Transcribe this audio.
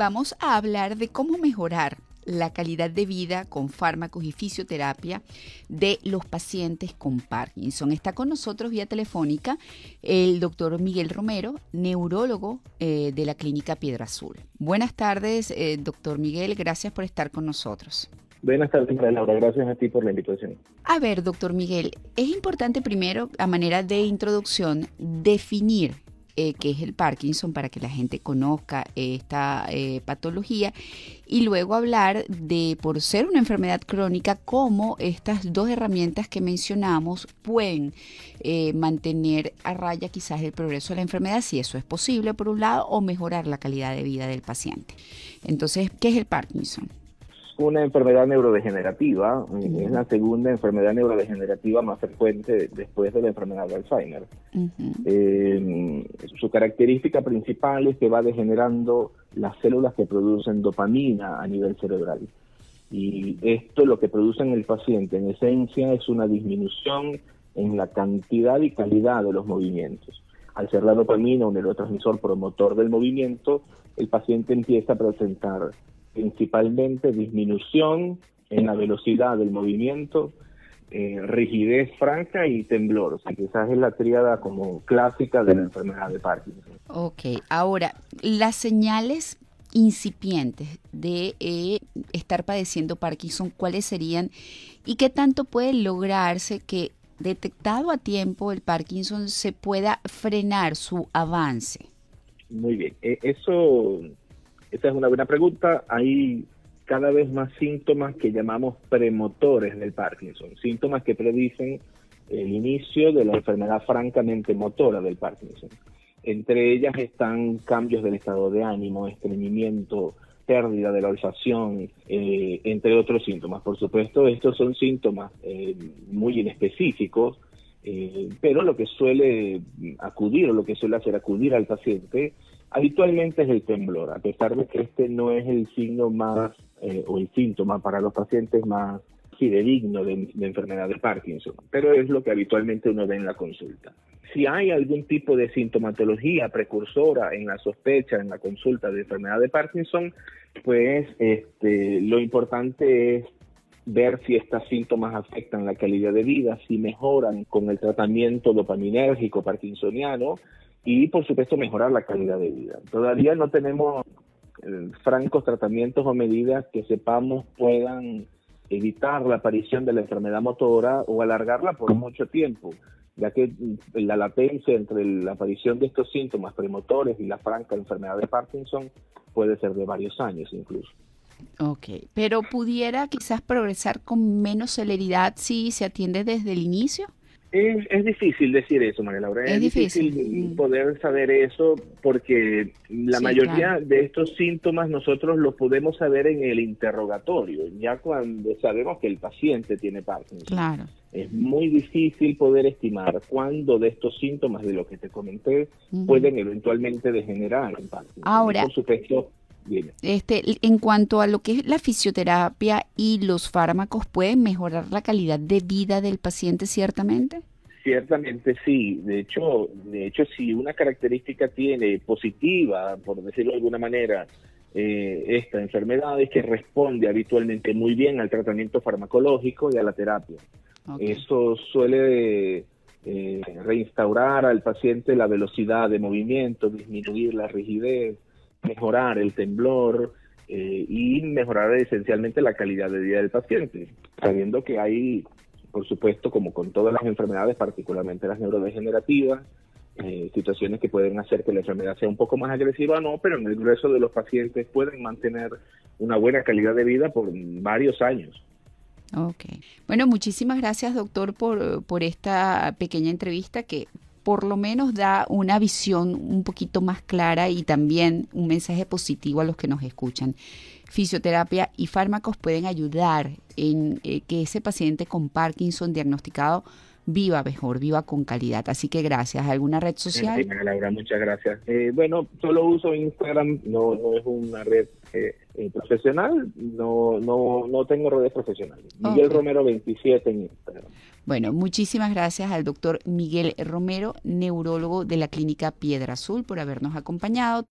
vamos a hablar de cómo mejorar la calidad de vida con fármacos y fisioterapia de los pacientes con Parkinson. Está con nosotros vía telefónica el doctor Miguel Romero, neurólogo eh, de la clínica Piedra Azul. Buenas tardes, eh, doctor Miguel, gracias por estar con nosotros. Buenas tardes, María Laura. Gracias a ti por la invitación. A ver, doctor Miguel, es importante primero, a manera de introducción, definir eh, qué es el Parkinson para que la gente conozca esta eh, patología y luego hablar de, por ser una enfermedad crónica, cómo estas dos herramientas que mencionamos pueden eh, mantener a raya quizás el progreso de la enfermedad, si eso es posible por un lado, o mejorar la calidad de vida del paciente. Entonces, ¿qué es el Parkinson? una enfermedad neurodegenerativa, es la segunda enfermedad neurodegenerativa más frecuente después de la enfermedad de Alzheimer. Eh, su característica principal es que va degenerando las células que producen dopamina a nivel cerebral. Y esto lo que produce en el paciente en esencia es una disminución en la cantidad y calidad de los movimientos. Al ser la dopamina un neurotransmisor promotor del movimiento, el paciente empieza a presentar principalmente disminución en la velocidad del movimiento, eh, rigidez franca y temblor. O sea, quizás es la tríada como clásica de la enfermedad de Parkinson. Ok, ahora, las señales incipientes de eh, estar padeciendo Parkinson, ¿cuáles serían? ¿Y qué tanto puede lograrse que detectado a tiempo el Parkinson se pueda frenar su avance? Muy bien, e, eso esa es una buena pregunta. Hay cada vez más síntomas que llamamos premotores del Parkinson, síntomas que predicen el inicio de la enfermedad francamente motora del Parkinson. Entre ellas están cambios del estado de ánimo, estreñimiento, pérdida de la olfación, eh, entre otros síntomas. Por supuesto, estos son síntomas eh, muy inespecíficos, eh, pero lo que suele acudir o lo que suele hacer acudir al paciente habitualmente es el temblor, a pesar de que este no es el signo más eh, o el síntoma para los pacientes más fidedigno de, de, enfermedad de Parkinson, pero es lo que habitualmente uno ve en la consulta. Si hay algún tipo de sintomatología precursora en la sospecha, en la consulta de enfermedad de Parkinson, pues este, lo importante es ver si estos síntomas afectan la calidad de vida, si mejoran con el tratamiento dopaminérgico parkinsoniano y por supuesto mejorar la calidad de vida. Todavía no tenemos francos tratamientos o medidas que sepamos puedan evitar la aparición de la enfermedad motora o alargarla por mucho tiempo, ya que mm, la latencia entre la aparición de estos síntomas premotores y la franca enfermedad de Parkinson puede ser de varios años incluso. Ok, pero pudiera quizás progresar con menos celeridad si se atiende desde el inicio. Es, es difícil decir eso, María Laura. Es, difícil, mm. poder saber eso porque la mayoría de estos síntomas nosotros los podemos saber en el interrogatorio, ya cuando sabemos que el paciente tiene Parkinson. Claro. Es muy difícil poder estimar cuándo de estos síntomas de lo que te comenté pueden eventualmente degenerar en Parkinson. Ahora, por supuesto, este, en cuanto a lo que es la fisioterapia y los fármacos, ¿pueden mejorar la calidad de vida del paciente ciertamente? Ciertamente sí. De hecho, de hecho, si una característica tiene positiva, por decirlo de alguna manera, eh, esta enfermedad es que responde habitualmente muy bien al tratamiento farmacológico y a la terapia. Eso suele eh, reinstaurar al paciente la velocidad de movimiento, disminuir la rigidez, mejorar el temblor eh, y mejorar esencialmente la calidad de vida del paciente, sabiendo que hay, por supuesto, como con todas las enfermedades, particularmente las neurodegenerativas, eh, situaciones que pueden hacer que la enfermedad sea un poco más agresiva o no, pero en el grueso de los pacientes pueden mantener una buena calidad de vida por varios años. Ok. Bueno, muchísimas gracias, doctor, por, por esta pequeña entrevista que por lo menos da una visión un poquito más clara y también un mensaje positivo a los que nos escuchan. Fisioterapia y fármacos pueden ayudar en eh, que ese paciente con Parkinson diagnosticado viva mejor, viva con calidad. Así que gracias. ¿Alguna red social? Sí, Laura, muchas gracias. Eh, bueno, solo uso Instagram, no, no es una red eh, profesional, no, no, no tengo redes profesionales. Miguel Romero 27 en Instagram. Bueno, muchísimas gracias al doctor Miguel Romero, neurólogo de la clínica Piedra Azul, por habernos acompañado.